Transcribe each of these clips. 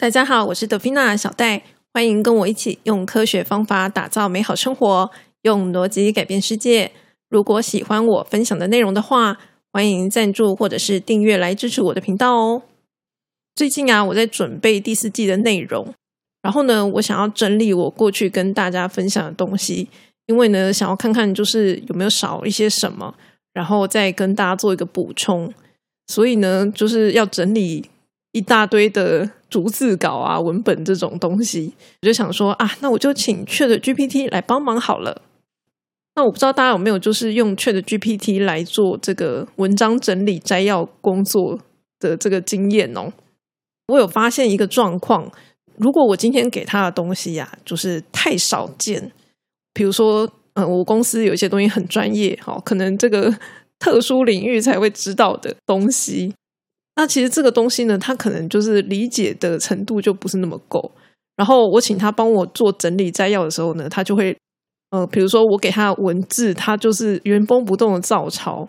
大家好，我是德菲娜小戴，欢迎跟我一起用科学方法打造美好生活，用逻辑改变世界。如果喜欢我分享的内容的话，欢迎赞助或者是订阅来支持我的频道哦。最近啊，我在准备第四季的内容，然后呢，我想要整理我过去跟大家分享的东西，因为呢，想要看看就是有没有少一些什么，然后再跟大家做一个补充。所以呢，就是要整理一大堆的。逐字稿啊，文本这种东西，我就想说啊，那我就请 Chat GPT 来帮忙好了。那我不知道大家有没有就是用 Chat GPT 来做这个文章整理摘要工作的这个经验哦。我有发现一个状况，如果我今天给他的东西呀，就是太少见，比如说，嗯，我公司有一些东西很专业，好，可能这个特殊领域才会知道的东西。那其实这个东西呢，他可能就是理解的程度就不是那么够。然后我请他帮我做整理摘要的时候呢，他就会，呃，比如说我给他文字，他就是原封不动的照抄，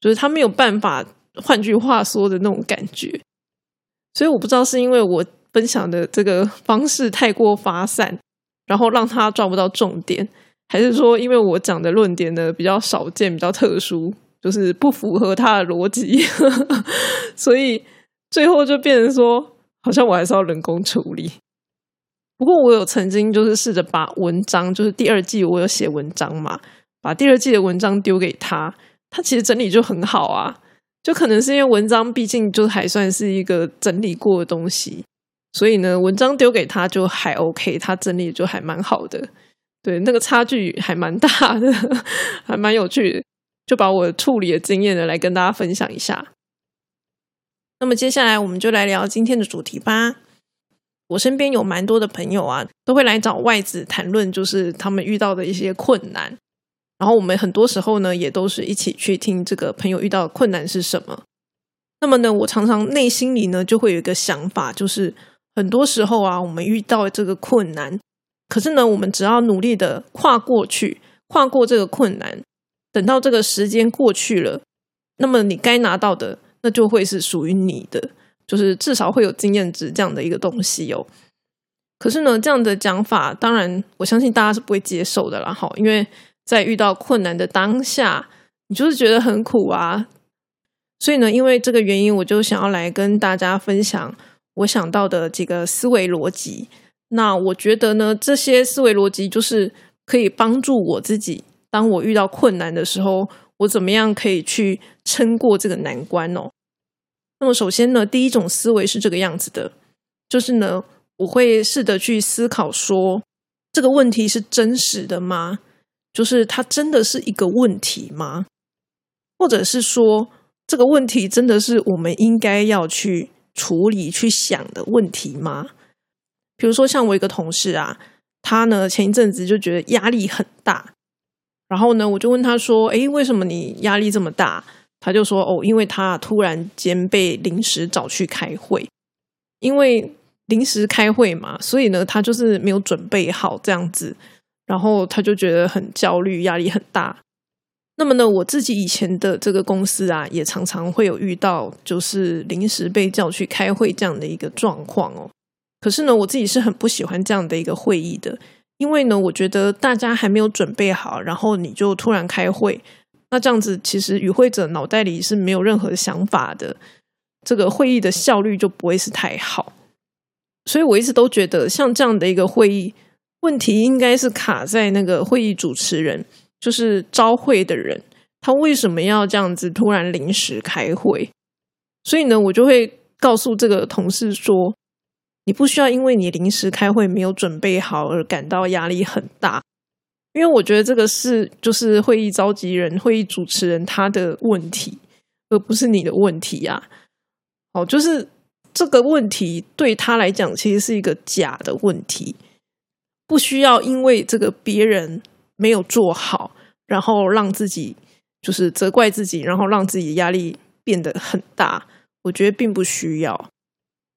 就是他没有办法，换句话说的那种感觉。所以我不知道是因为我分享的这个方式太过发散，然后让他抓不到重点，还是说因为我讲的论点呢比较少见，比较特殊。就是不符合他的逻辑，所以最后就变成说，好像我还是要人工处理。不过我有曾经就是试着把文章，就是第二季我有写文章嘛，把第二季的文章丢给他，他其实整理就很好啊。就可能是因为文章毕竟就还算是一个整理过的东西，所以呢，文章丢给他就还 OK，他整理就还蛮好的。对，那个差距还蛮大的，还蛮有趣的。就把我处理的经验呢，来跟大家分享一下。那么接下来我们就来聊今天的主题吧。我身边有蛮多的朋友啊，都会来找外子谈论，就是他们遇到的一些困难。然后我们很多时候呢，也都是一起去听这个朋友遇到的困难是什么。那么呢，我常常内心里呢，就会有一个想法，就是很多时候啊，我们遇到这个困难，可是呢，我们只要努力的跨过去，跨过这个困难。等到这个时间过去了，那么你该拿到的，那就会是属于你的，就是至少会有经验值这样的一个东西哦。可是呢，这样的讲法，当然我相信大家是不会接受的啦。哈，因为在遇到困难的当下，你就是觉得很苦啊。所以呢，因为这个原因，我就想要来跟大家分享我想到的几个思维逻辑。那我觉得呢，这些思维逻辑就是可以帮助我自己。当我遇到困难的时候，我怎么样可以去撑过这个难关哦？那么首先呢，第一种思维是这个样子的，就是呢，我会试着去思考说，这个问题是真实的吗？就是它真的是一个问题吗？或者是说，这个问题真的是我们应该要去处理、去想的问题吗？比如说，像我一个同事啊，他呢前一阵子就觉得压力很大。然后呢，我就问他说：“诶，为什么你压力这么大？”他就说：“哦，因为他突然间被临时找去开会，因为临时开会嘛，所以呢，他就是没有准备好这样子，然后他就觉得很焦虑，压力很大。那么呢，我自己以前的这个公司啊，也常常会有遇到就是临时被叫去开会这样的一个状况哦。可是呢，我自己是很不喜欢这样的一个会议的。”因为呢，我觉得大家还没有准备好，然后你就突然开会，那这样子其实与会者脑袋里是没有任何想法的，这个会议的效率就不会是太好。所以我一直都觉得，像这样的一个会议，问题应该是卡在那个会议主持人，就是招会的人，他为什么要这样子突然临时开会？所以呢，我就会告诉这个同事说。你不需要因为你临时开会没有准备好而感到压力很大，因为我觉得这个是就是会议召集人、会议主持人他的问题，而不是你的问题呀。哦，就是这个问题对他来讲其实是一个假的问题，不需要因为这个别人没有做好，然后让自己就是责怪自己，然后让自己压力变得很大。我觉得并不需要。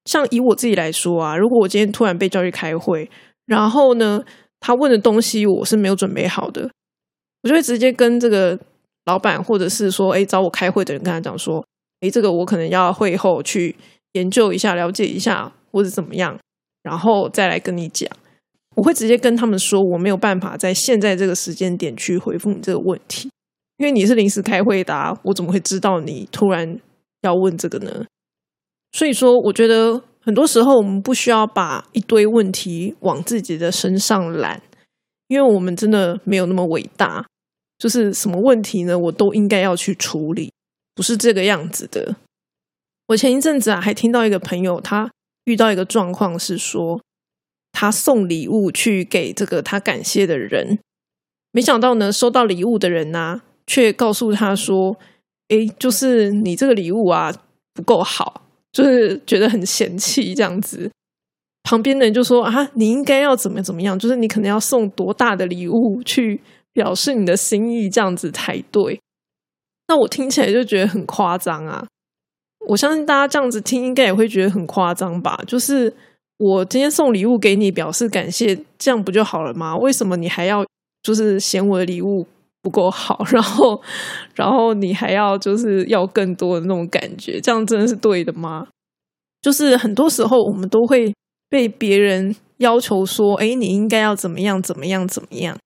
像以我自己来说啊，如果我今天突然被叫去开会，然后呢，他问的东西我是没有准备好的，我就会直接跟这个老板或者是说，哎，找我开会的人跟他讲说，哎，这个我可能要会后去研究一下、了解一下或者怎么样，然后再来跟你讲。我会直接跟他们说，我没有办法在现在这个时间点去回复你这个问题，因为你是临时开会的，我怎么会知道你突然要问这个呢？所以说，我觉得很多时候我们不需要把一堆问题往自己的身上揽，因为我们真的没有那么伟大。就是什么问题呢？我都应该要去处理，不是这个样子的。我前一阵子啊，还听到一个朋友，他遇到一个状况是说。他送礼物去给这个他感谢的人，没想到呢，收到礼物的人呢，却告诉他说：“诶，就是你这个礼物啊不够好，就是觉得很嫌弃这样子。”旁边的人就说：“啊，你应该要怎么怎么样？就是你可能要送多大的礼物去表示你的心意，这样子才对。”那我听起来就觉得很夸张啊！我相信大家这样子听，应该也会觉得很夸张吧？就是。我今天送礼物给你，表示感谢，这样不就好了吗？为什么你还要就是嫌我的礼物不够好，然后，然后你还要就是要更多的那种感觉？这样真的是对的吗？就是很多时候我们都会被别人要求说：“哎，你应该要怎么样，怎么样，怎么样？”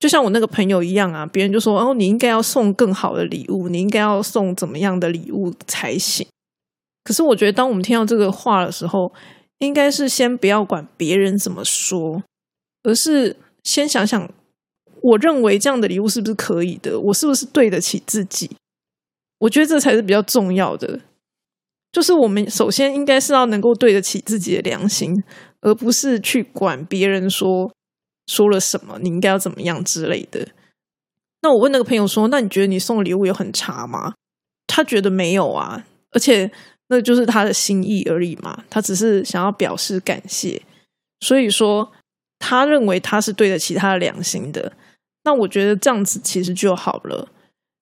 就像我那个朋友一样啊，别人就说：“哦，你应该要送更好的礼物，你应该要送怎么样的礼物才行。”可是我觉得，当我们听到这个话的时候，应该是先不要管别人怎么说，而是先想想，我认为这样的礼物是不是可以的？我是不是对得起自己？我觉得这才是比较重要的。就是我们首先应该是要能够对得起自己的良心，而不是去管别人说说了什么，你应该要怎么样之类的。那我问那个朋友说：“那你觉得你送礼物有很差吗？”他觉得没有啊，而且。那就是他的心意而已嘛，他只是想要表示感谢，所以说他认为他是对得起他的良心的。那我觉得这样子其实就好了。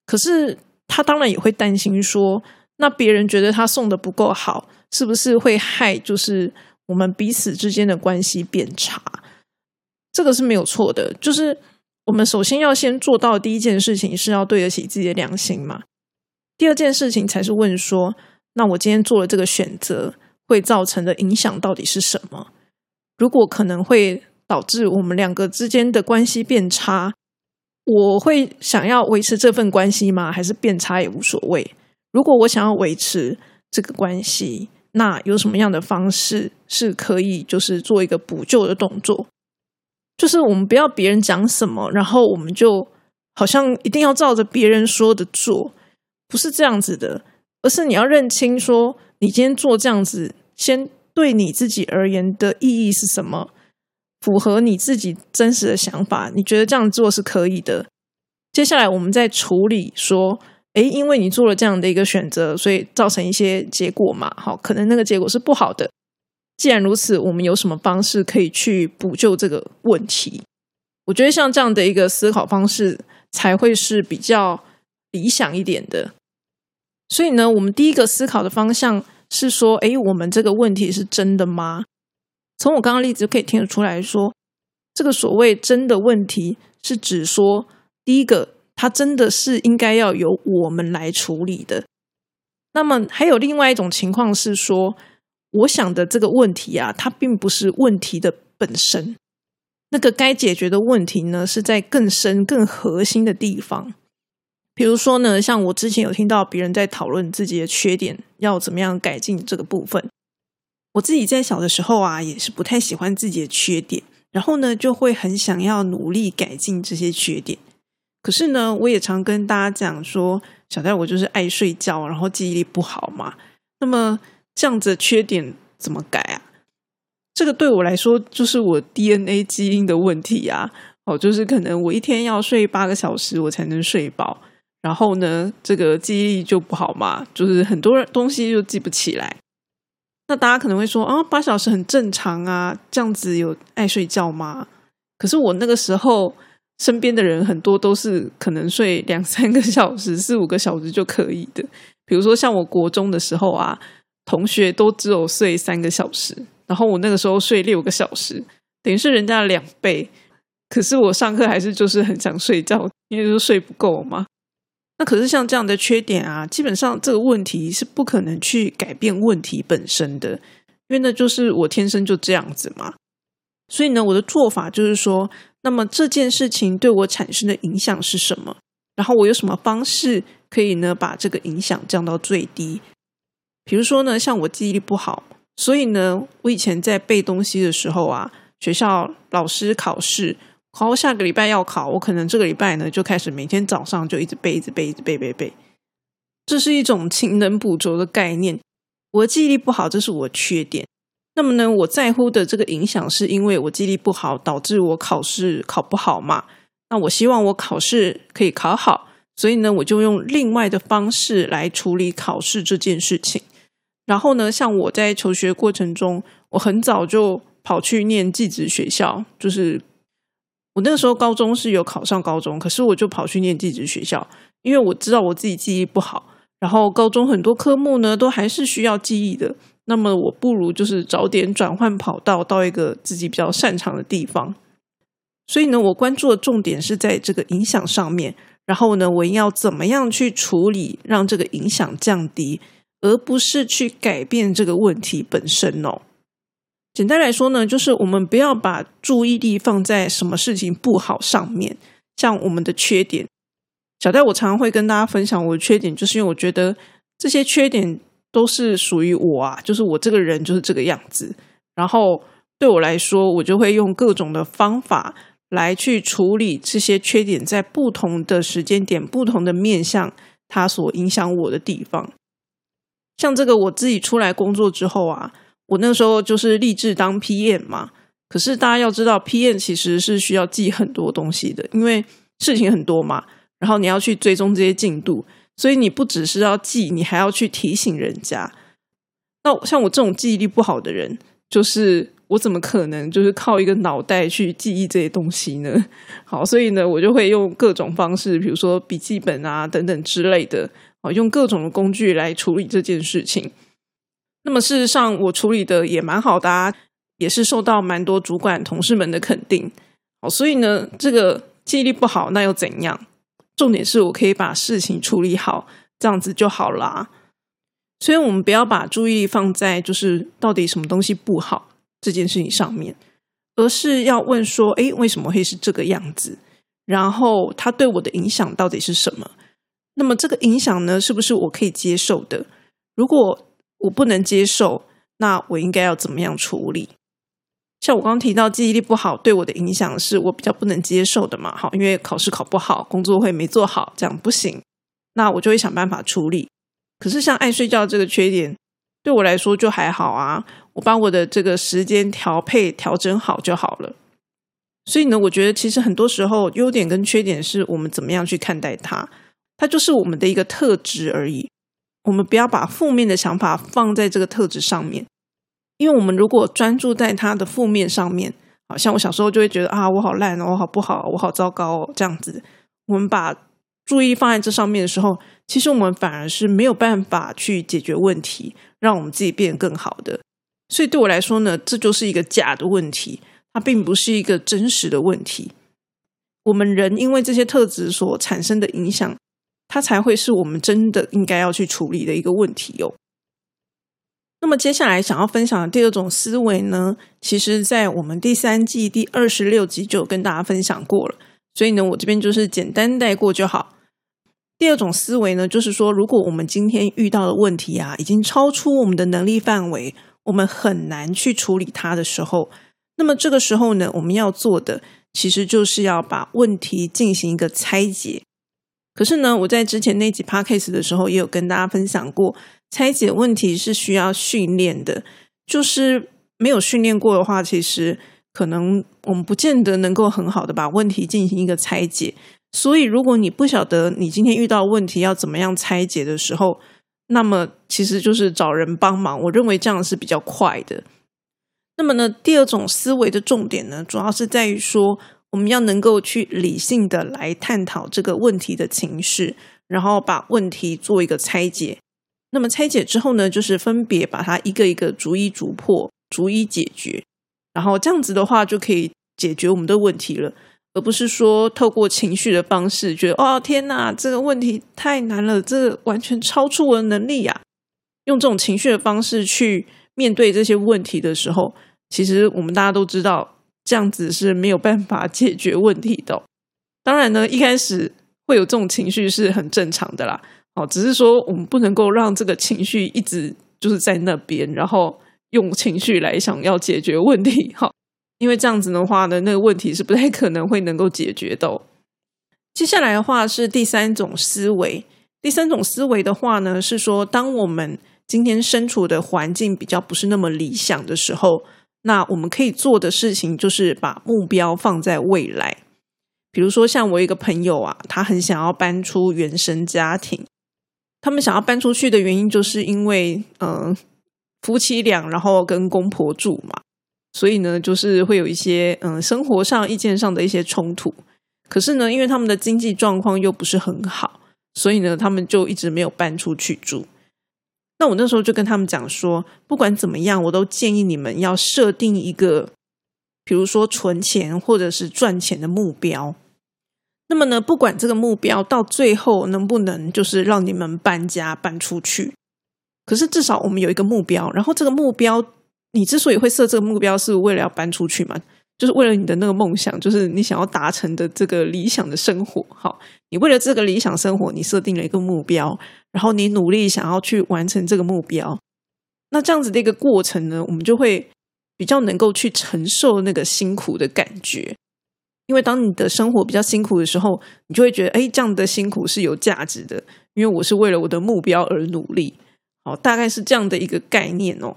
可是他当然也会担心说，那别人觉得他送的不够好，是不是会害就是我们彼此之间的关系变差？这个是没有错的。就是我们首先要先做到第一件事情是要对得起自己的良心嘛，第二件事情才是问说。那我今天做了这个选择，会造成的影响到底是什么？如果可能会导致我们两个之间的关系变差，我会想要维持这份关系吗？还是变差也无所谓？如果我想要维持这个关系，那有什么样的方式是可以就是做一个补救的动作？就是我们不要别人讲什么，然后我们就好像一定要照着别人说的做，不是这样子的。而是你要认清，说你今天做这样子，先对你自己而言的意义是什么，符合你自己真实的想法，你觉得这样做是可以的。接下来我们再处理说，诶，因为你做了这样的一个选择，所以造成一些结果嘛，好，可能那个结果是不好的。既然如此，我们有什么方式可以去补救这个问题？我觉得像这样的一个思考方式，才会是比较理想一点的。所以呢，我们第一个思考的方向是说，哎，我们这个问题是真的吗？从我刚刚例子就可以听得出来说，这个所谓真的问题，是指说，第一个，它真的是应该要由我们来处理的。那么还有另外一种情况是说，我想的这个问题啊，它并不是问题的本身，那个该解决的问题呢，是在更深、更核心的地方。比如说呢，像我之前有听到别人在讨论自己的缺点要怎么样改进这个部分。我自己在小的时候啊，也是不太喜欢自己的缺点，然后呢，就会很想要努力改进这些缺点。可是呢，我也常跟大家讲说，小戴我就是爱睡觉，然后记忆力不好嘛。那么这样子的缺点怎么改啊？这个对我来说就是我 DNA 基因的问题啊。哦，就是可能我一天要睡八个小时，我才能睡饱。然后呢，这个记忆力就不好嘛，就是很多人东西就记不起来。那大家可能会说啊，八小时很正常啊，这样子有爱睡觉吗？可是我那个时候身边的人很多都是可能睡两三个小时、四五个小时就可以的。比如说像我国中的时候啊，同学都只有睡三个小时，然后我那个时候睡六个小时，等于是人家的两倍。可是我上课还是就是很想睡觉，因为就睡不够嘛。那可是像这样的缺点啊，基本上这个问题是不可能去改变问题本身的，因为那就是我天生就这样子嘛。所以呢，我的做法就是说，那么这件事情对我产生的影响是什么？然后我有什么方式可以呢把这个影响降到最低？比如说呢，像我记忆力不好，所以呢，我以前在背东西的时候啊，学校老师考试，考下个礼拜要考，我可能这个礼拜呢就开始每天早上就一直背，一直背，一直背背背。这是一种勤能补拙的概念。我的记忆力不好，这是我的缺点。那么呢，我在乎的这个影响，是因为我记忆力不好，导致我考试考不好嘛？那我希望我考试可以考好，所以呢，我就用另外的方式来处理考试这件事情。然后呢，像我在求学过程中，我很早就跑去念寄职学校，就是我那个时候高中是有考上高中，可是我就跑去念寄职学校，因为我知道我自己记忆不好，然后高中很多科目呢都还是需要记忆的。那么我不如就是早点转换跑道，到一个自己比较擅长的地方。所以呢，我关注的重点是在这个影响上面。然后呢，我要怎么样去处理，让这个影响降低，而不是去改变这个问题本身哦。简单来说呢，就是我们不要把注意力放在什么事情不好上面，像我们的缺点。小戴，我常常会跟大家分享我的缺点，就是因为我觉得这些缺点。都是属于我啊，就是我这个人就是这个样子。然后对我来说，我就会用各种的方法来去处理这些缺点，在不同的时间点、不同的面向，它所影响我的地方。像这个，我自己出来工作之后啊，我那时候就是立志当 PM 嘛。可是大家要知道，PM 其实是需要记很多东西的，因为事情很多嘛。然后你要去追踪这些进度。所以你不只是要记，你还要去提醒人家。那像我这种记忆力不好的人，就是我怎么可能就是靠一个脑袋去记忆这些东西呢？好，所以呢，我就会用各种方式，比如说笔记本啊等等之类的，啊，用各种的工具来处理这件事情。那么事实上，我处理的也蛮好的，也是受到蛮多主管同事们的肯定。好，所以呢，这个记忆力不好，那又怎样？重点是我可以把事情处理好，这样子就好啦。所以，我们不要把注意力放在就是到底什么东西不好这件事情上面，而是要问说：哎，为什么会是这个样子？然后，它对我的影响到底是什么？那么，这个影响呢，是不是我可以接受的？如果我不能接受，那我应该要怎么样处理？像我刚刚提到记忆力不好对我的影响是我比较不能接受的嘛，好，因为考试考不好，工作会没做好，这样不行，那我就会想办法处理。可是像爱睡觉这个缺点，对我来说就还好啊，我把我的这个时间调配调整好就好了。所以呢，我觉得其实很多时候优点跟缺点是我们怎么样去看待它，它就是我们的一个特质而已。我们不要把负面的想法放在这个特质上面。因为我们如果专注在他的负面上面，好像我小时候就会觉得啊，我好烂哦，我好不好，我好糟糕哦，这样子。我们把注意放在这上面的时候，其实我们反而是没有办法去解决问题，让我们自己变得更好的。所以对我来说呢，这就是一个假的问题，它并不是一个真实的问题。我们人因为这些特质所产生的影响，它才会是我们真的应该要去处理的一个问题哟。那么接下来想要分享的第二种思维呢，其实在我们第三季第二十六集就有跟大家分享过了，所以呢，我这边就是简单带过就好。第二种思维呢，就是说，如果我们今天遇到的问题啊，已经超出我们的能力范围，我们很难去处理它的时候，那么这个时候呢，我们要做的其实就是要把问题进行一个拆解。可是呢，我在之前那集 podcast 的时候也有跟大家分享过。拆解问题是需要训练的，就是没有训练过的话，其实可能我们不见得能够很好的把问题进行一个拆解。所以，如果你不晓得你今天遇到问题要怎么样拆解的时候，那么其实就是找人帮忙。我认为这样是比较快的。那么呢，第二种思维的重点呢，主要是在于说，我们要能够去理性的来探讨这个问题的情绪，然后把问题做一个拆解。那么拆解之后呢，就是分别把它一个一个逐一逐破，逐一解决，然后这样子的话就可以解决我们的问题了，而不是说透过情绪的方式，觉得哦天哪，这个问题太难了，这完全超出我的能力呀，用这种情绪的方式去面对这些问题的时候，其实我们大家都知道，这样子是没有办法解决问题的。当然呢，一开始会有这种情绪是很正常的啦。哦，只是说我们不能够让这个情绪一直就是在那边，然后用情绪来想要解决问题。哈，因为这样子的话呢，那个问题是不太可能会能够解决的。接下来的话是第三种思维，第三种思维的话呢，是说当我们今天身处的环境比较不是那么理想的时候，那我们可以做的事情就是把目标放在未来。比如说，像我一个朋友啊，他很想要搬出原生家庭。他们想要搬出去的原因，就是因为嗯，夫妻俩然后跟公婆住嘛，所以呢，就是会有一些嗯生活上意见上的一些冲突。可是呢，因为他们的经济状况又不是很好，所以呢，他们就一直没有搬出去住。那我那时候就跟他们讲说，不管怎么样，我都建议你们要设定一个，比如说存钱或者是赚钱的目标。那么呢，不管这个目标到最后能不能就是让你们搬家搬出去，可是至少我们有一个目标。然后这个目标，你之所以会设这个目标，是为了要搬出去嘛？就是为了你的那个梦想，就是你想要达成的这个理想的生活。好，你为了这个理想生活，你设定了一个目标，然后你努力想要去完成这个目标。那这样子的一个过程呢，我们就会比较能够去承受那个辛苦的感觉。因为当你的生活比较辛苦的时候，你就会觉得，哎，这样的辛苦是有价值的，因为我是为了我的目标而努力。好，大概是这样的一个概念哦。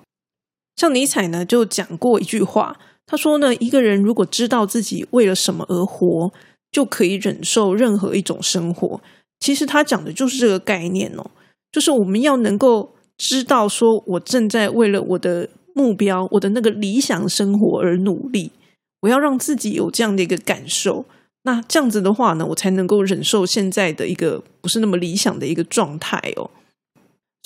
像尼采呢，就讲过一句话，他说呢，一个人如果知道自己为了什么而活，就可以忍受任何一种生活。其实他讲的就是这个概念哦，就是我们要能够知道，说我正在为了我的目标、我的那个理想生活而努力。我要让自己有这样的一个感受，那这样子的话呢，我才能够忍受现在的一个不是那么理想的一个状态哦。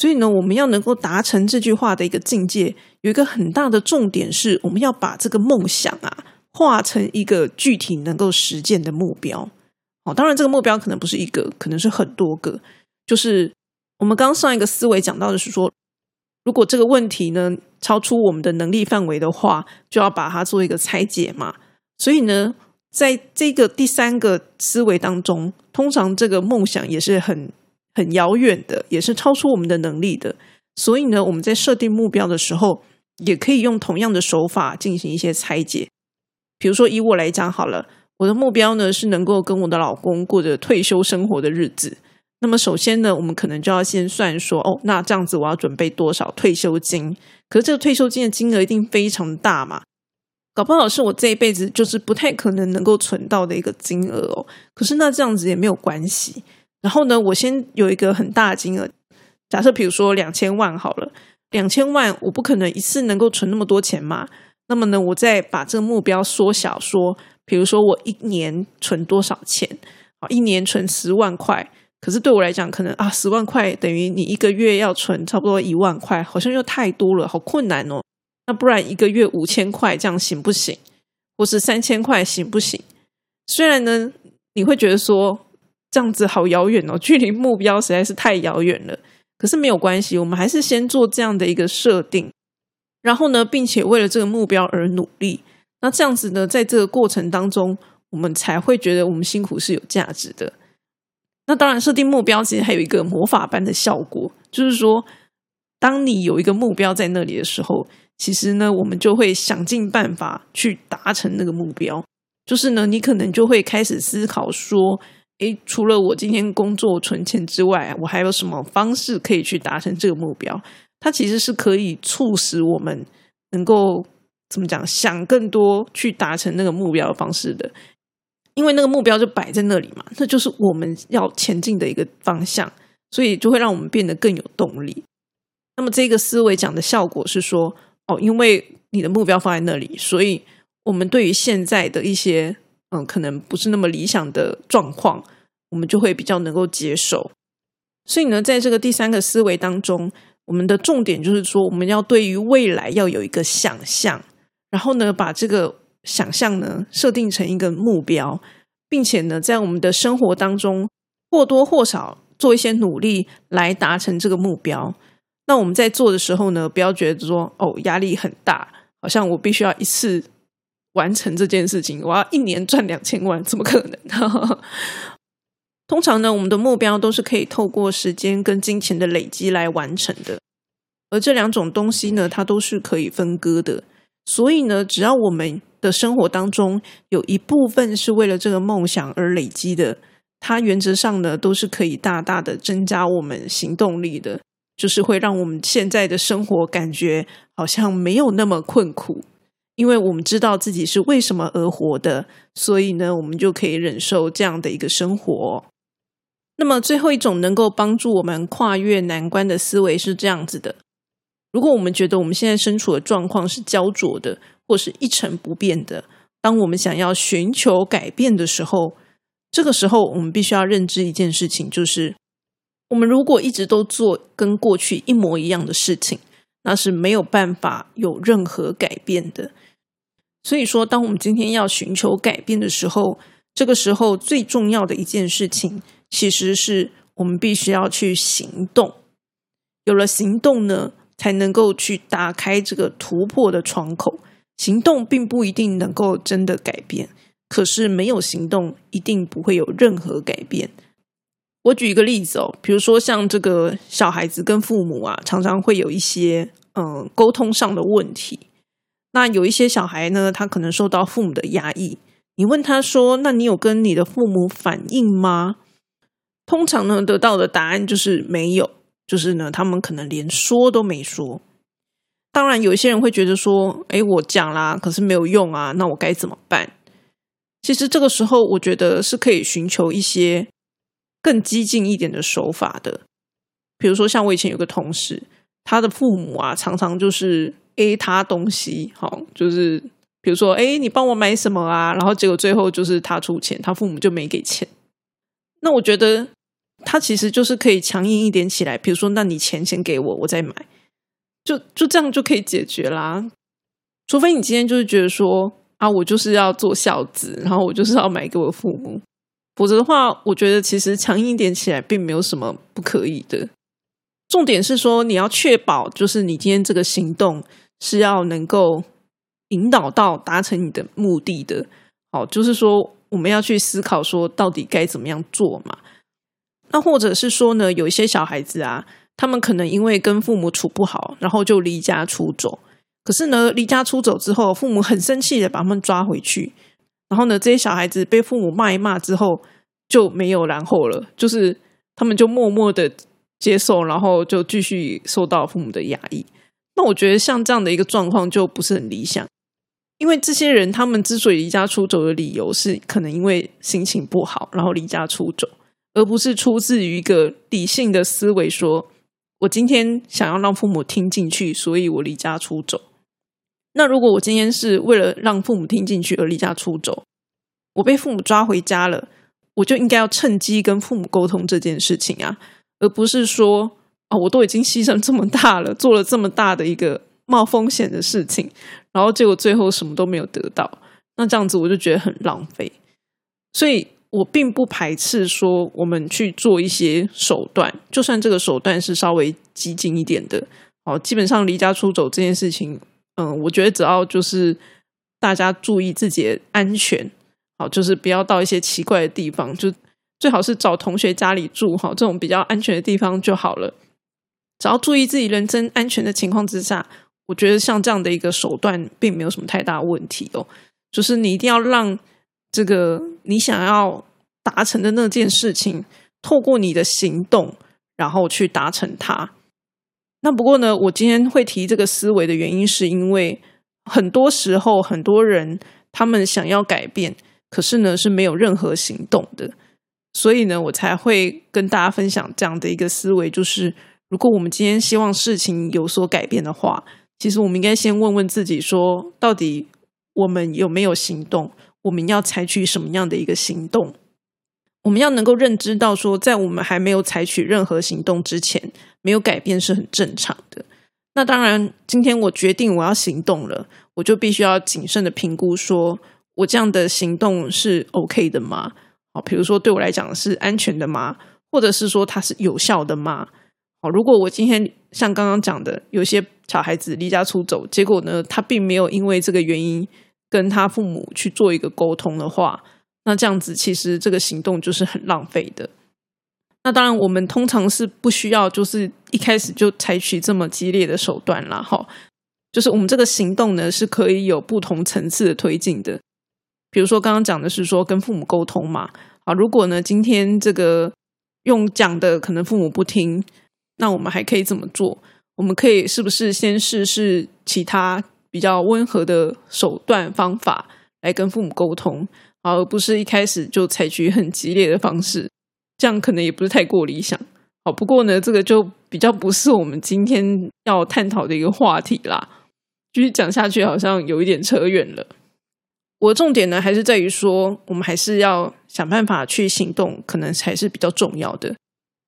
所以呢，我们要能够达成这句话的一个境界，有一个很大的重点是，我们要把这个梦想啊，化成一个具体能够实践的目标。哦，当然这个目标可能不是一个，可能是很多个。就是我们刚上一个思维讲到的是说。如果这个问题呢超出我们的能力范围的话，就要把它做一个拆解嘛。所以呢，在这个第三个思维当中，通常这个梦想也是很很遥远的，也是超出我们的能力的。所以呢，我们在设定目标的时候，也可以用同样的手法进行一些拆解。比如说，以我来讲好了，我的目标呢是能够跟我的老公过着退休生活的日子。那么首先呢，我们可能就要先算说，哦，那这样子我要准备多少退休金？可是这个退休金的金额一定非常大嘛，搞不好是我这一辈子就是不太可能能够存到的一个金额哦。可是那这样子也没有关系。然后呢，我先有一个很大的金额，假设比如说两千万好了，两千万我不可能一次能够存那么多钱嘛。那么呢，我再把这个目标缩小，说，比如说我一年存多少钱？好，一年存十万块。可是对我来讲，可能啊，十万块等于你一个月要存差不多一万块，好像又太多了，好困难哦。那不然一个月五千块这样行不行？或是三千块行不行？虽然呢，你会觉得说这样子好遥远哦，距离目标实在是太遥远了。可是没有关系，我们还是先做这样的一个设定，然后呢，并且为了这个目标而努力。那这样子呢，在这个过程当中，我们才会觉得我们辛苦是有价值的。那当然，设定目标其实还有一个魔法般的效果，就是说，当你有一个目标在那里的时候，其实呢，我们就会想尽办法去达成那个目标。就是呢，你可能就会开始思考说，诶，除了我今天工作存钱之外，我还有什么方式可以去达成这个目标？它其实是可以促使我们能够怎么讲，想更多去达成那个目标的方式的。因为那个目标就摆在那里嘛，那就是我们要前进的一个方向，所以就会让我们变得更有动力。那么这个思维讲的效果是说，哦，因为你的目标放在那里，所以我们对于现在的一些嗯，可能不是那么理想的状况，我们就会比较能够接受。所以呢，在这个第三个思维当中，我们的重点就是说，我们要对于未来要有一个想象，然后呢，把这个。想象呢，设定成一个目标，并且呢，在我们的生活当中或多或少做一些努力来达成这个目标。那我们在做的时候呢，不要觉得说哦压力很大，好像我必须要一次完成这件事情，我要一年赚两千万，怎么可能？通常呢，我们的目标都是可以透过时间跟金钱的累积来完成的，而这两种东西呢，它都是可以分割的。所以呢，只要我们的生活当中有一部分是为了这个梦想而累积的，它原则上呢，都是可以大大的增加我们行动力的，就是会让我们现在的生活感觉好像没有那么困苦，因为我们知道自己是为什么而活的，所以呢，我们就可以忍受这样的一个生活。那么最后一种能够帮助我们跨越难关的思维是这样子的：如果我们觉得我们现在身处的状况是焦灼的，或是一成不变的，当我们想要寻求改变的时候，这个时候我们必须要认知一件事情，就是我们如果一直都做跟过去一模一样的事情，那是没有办法有任何改变的。所以说，当我们今天要寻求改变的时候，这个时候最重要的一件事情。其实是我们必须要去行动，有了行动呢，才能够去打开这个突破的窗口。行动并不一定能够真的改变，可是没有行动，一定不会有任何改变。我举一个例子哦，比如说像这个小孩子跟父母啊，常常会有一些嗯沟通上的问题。那有一些小孩呢，他可能受到父母的压抑，你问他说：“那你有跟你的父母反映吗？”通常呢，得到的答案就是没有，就是呢，他们可能连说都没说。当然，有一些人会觉得说：“哎，我讲啦，可是没有用啊，那我该怎么办？”其实这个时候，我觉得是可以寻求一些更激进一点的手法的。比如说，像我以前有个同事，他的父母啊，常常就是 A 他东西，好，就是比如说，哎，你帮我买什么啊？然后结果最后就是他出钱，他父母就没给钱。那我觉得。他其实就是可以强硬一点起来，比如说，那你钱先给我，我再买，就就这样就可以解决啦。除非你今天就是觉得说啊，我就是要做孝子，然后我就是要买给我父母，否则的话，我觉得其实强硬一点起来并没有什么不可以的。重点是说，你要确保就是你今天这个行动是要能够引导到达成你的目的的。好，就是说我们要去思考说，到底该怎么样做嘛。那或者是说呢，有一些小孩子啊，他们可能因为跟父母处不好，然后就离家出走。可是呢，离家出走之后，父母很生气的把他们抓回去。然后呢，这些小孩子被父母骂一骂之后，就没有然后了，就是他们就默默的接受，然后就继续受到父母的压抑。那我觉得像这样的一个状况就不是很理想，因为这些人他们之所以离家出走的理由是可能因为心情不好，然后离家出走。而不是出自于一个理性的思维，说我今天想要让父母听进去，所以我离家出走。那如果我今天是为了让父母听进去而离家出走，我被父母抓回家了，我就应该要趁机跟父母沟通这件事情啊，而不是说啊，我都已经牺牲这么大了，做了这么大的一个冒风险的事情，然后结果最后什么都没有得到，那这样子我就觉得很浪费，所以。我并不排斥说我们去做一些手段，就算这个手段是稍微激进一点的，好，基本上离家出走这件事情，嗯，我觉得只要就是大家注意自己的安全，好，就是不要到一些奇怪的地方，就最好是找同学家里住，哈，这种比较安全的地方就好了。只要注意自己人身安全的情况之下，我觉得像这样的一个手段，并没有什么太大问题哦。就是你一定要让。这个你想要达成的那件事情，透过你的行动，然后去达成它。那不过呢，我今天会提这个思维的原因，是因为很多时候很多人他们想要改变，可是呢是没有任何行动的，所以呢我才会跟大家分享这样的一个思维，就是如果我们今天希望事情有所改变的话，其实我们应该先问问自己，说到底我们有没有行动？我们要采取什么样的一个行动？我们要能够认知到，说在我们还没有采取任何行动之前，没有改变是很正常的。那当然，今天我决定我要行动了，我就必须要谨慎的评估，说我这样的行动是 OK 的吗？好，比如说对我来讲是安全的吗？或者是说它是有效的吗？好，如果我今天像刚刚讲的，有些小孩子离家出走，结果呢，他并没有因为这个原因跟他父母去做一个沟通的话，那这样子其实这个行动就是很浪费的。那当然，我们通常是不需要就是一开始就采取这么激烈的手段啦，哈。就是我们这个行动呢，是可以有不同层次的推进的。比如说刚刚讲的是说跟父母沟通嘛，好，如果呢今天这个用讲的可能父母不听。那我们还可以怎么做？我们可以是不是先试试其他比较温和的手段方法来跟父母沟通，而不是一开始就采取很激烈的方式？这样可能也不是太过理想。好，不过呢，这个就比较不是我们今天要探讨的一个话题啦。继续讲下去，好像有一点扯远了。我的重点呢，还是在于说，我们还是要想办法去行动，可能才是比较重要的。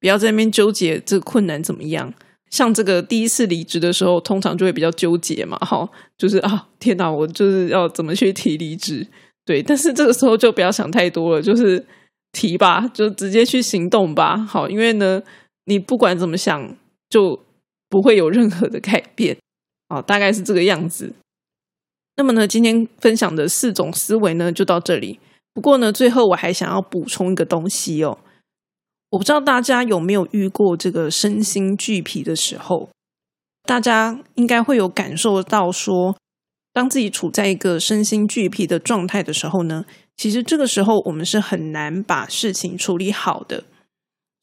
不要在那边纠结这个困难怎么样？像这个第一次离职的时候，通常就会比较纠结嘛，哈，就是啊，天哪，我就是要怎么去提离职？对，但是这个时候就不要想太多了，就是提吧，就直接去行动吧。好，因为呢，你不管怎么想，就不会有任何的改变。好，大概是这个样子。那么呢，今天分享的四种思维呢，就到这里。不过呢，最后我还想要补充一个东西哦。我不知道大家有没有遇过这个身心俱疲的时候，大家应该会有感受到说，当自己处在一个身心俱疲的状态的时候呢，其实这个时候我们是很难把事情处理好的。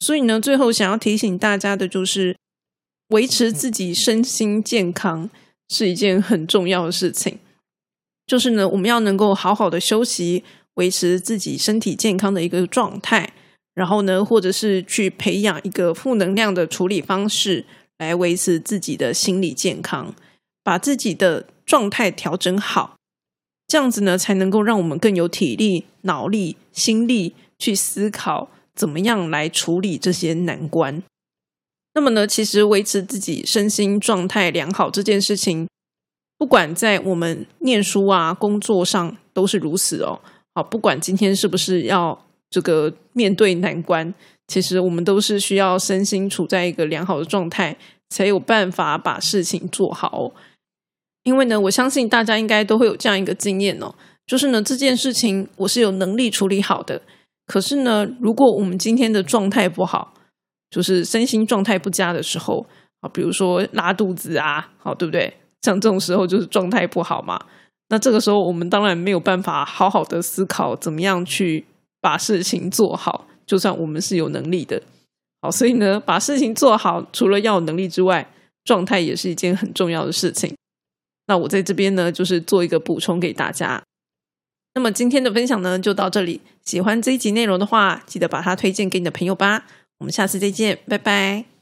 所以呢，最后想要提醒大家的就是，维持自己身心健康是一件很重要的事情。就是呢，我们要能够好好的休息，维持自己身体健康的一个状态。然后呢，或者是去培养一个负能量的处理方式，来维持自己的心理健康，把自己的状态调整好，这样子呢，才能够让我们更有体力、脑力、心力去思考怎么样来处理这些难关。那么呢，其实维持自己身心状态良好这件事情，不管在我们念书啊、工作上都是如此哦。好，不管今天是不是要。这个面对难关，其实我们都是需要身心处在一个良好的状态，才有办法把事情做好。因为呢，我相信大家应该都会有这样一个经验哦，就是呢，这件事情我是有能力处理好的。可是呢，如果我们今天的状态不好，就是身心状态不佳的时候啊，比如说拉肚子啊，好对不对？像这种时候就是状态不好嘛。那这个时候我们当然没有办法好好的思考怎么样去。把事情做好，就算我们是有能力的，好，所以呢，把事情做好，除了要有能力之外，状态也是一件很重要的事情。那我在这边呢，就是做一个补充给大家。那么今天的分享呢，就到这里。喜欢这一集内容的话，记得把它推荐给你的朋友吧。我们下次再见，拜拜。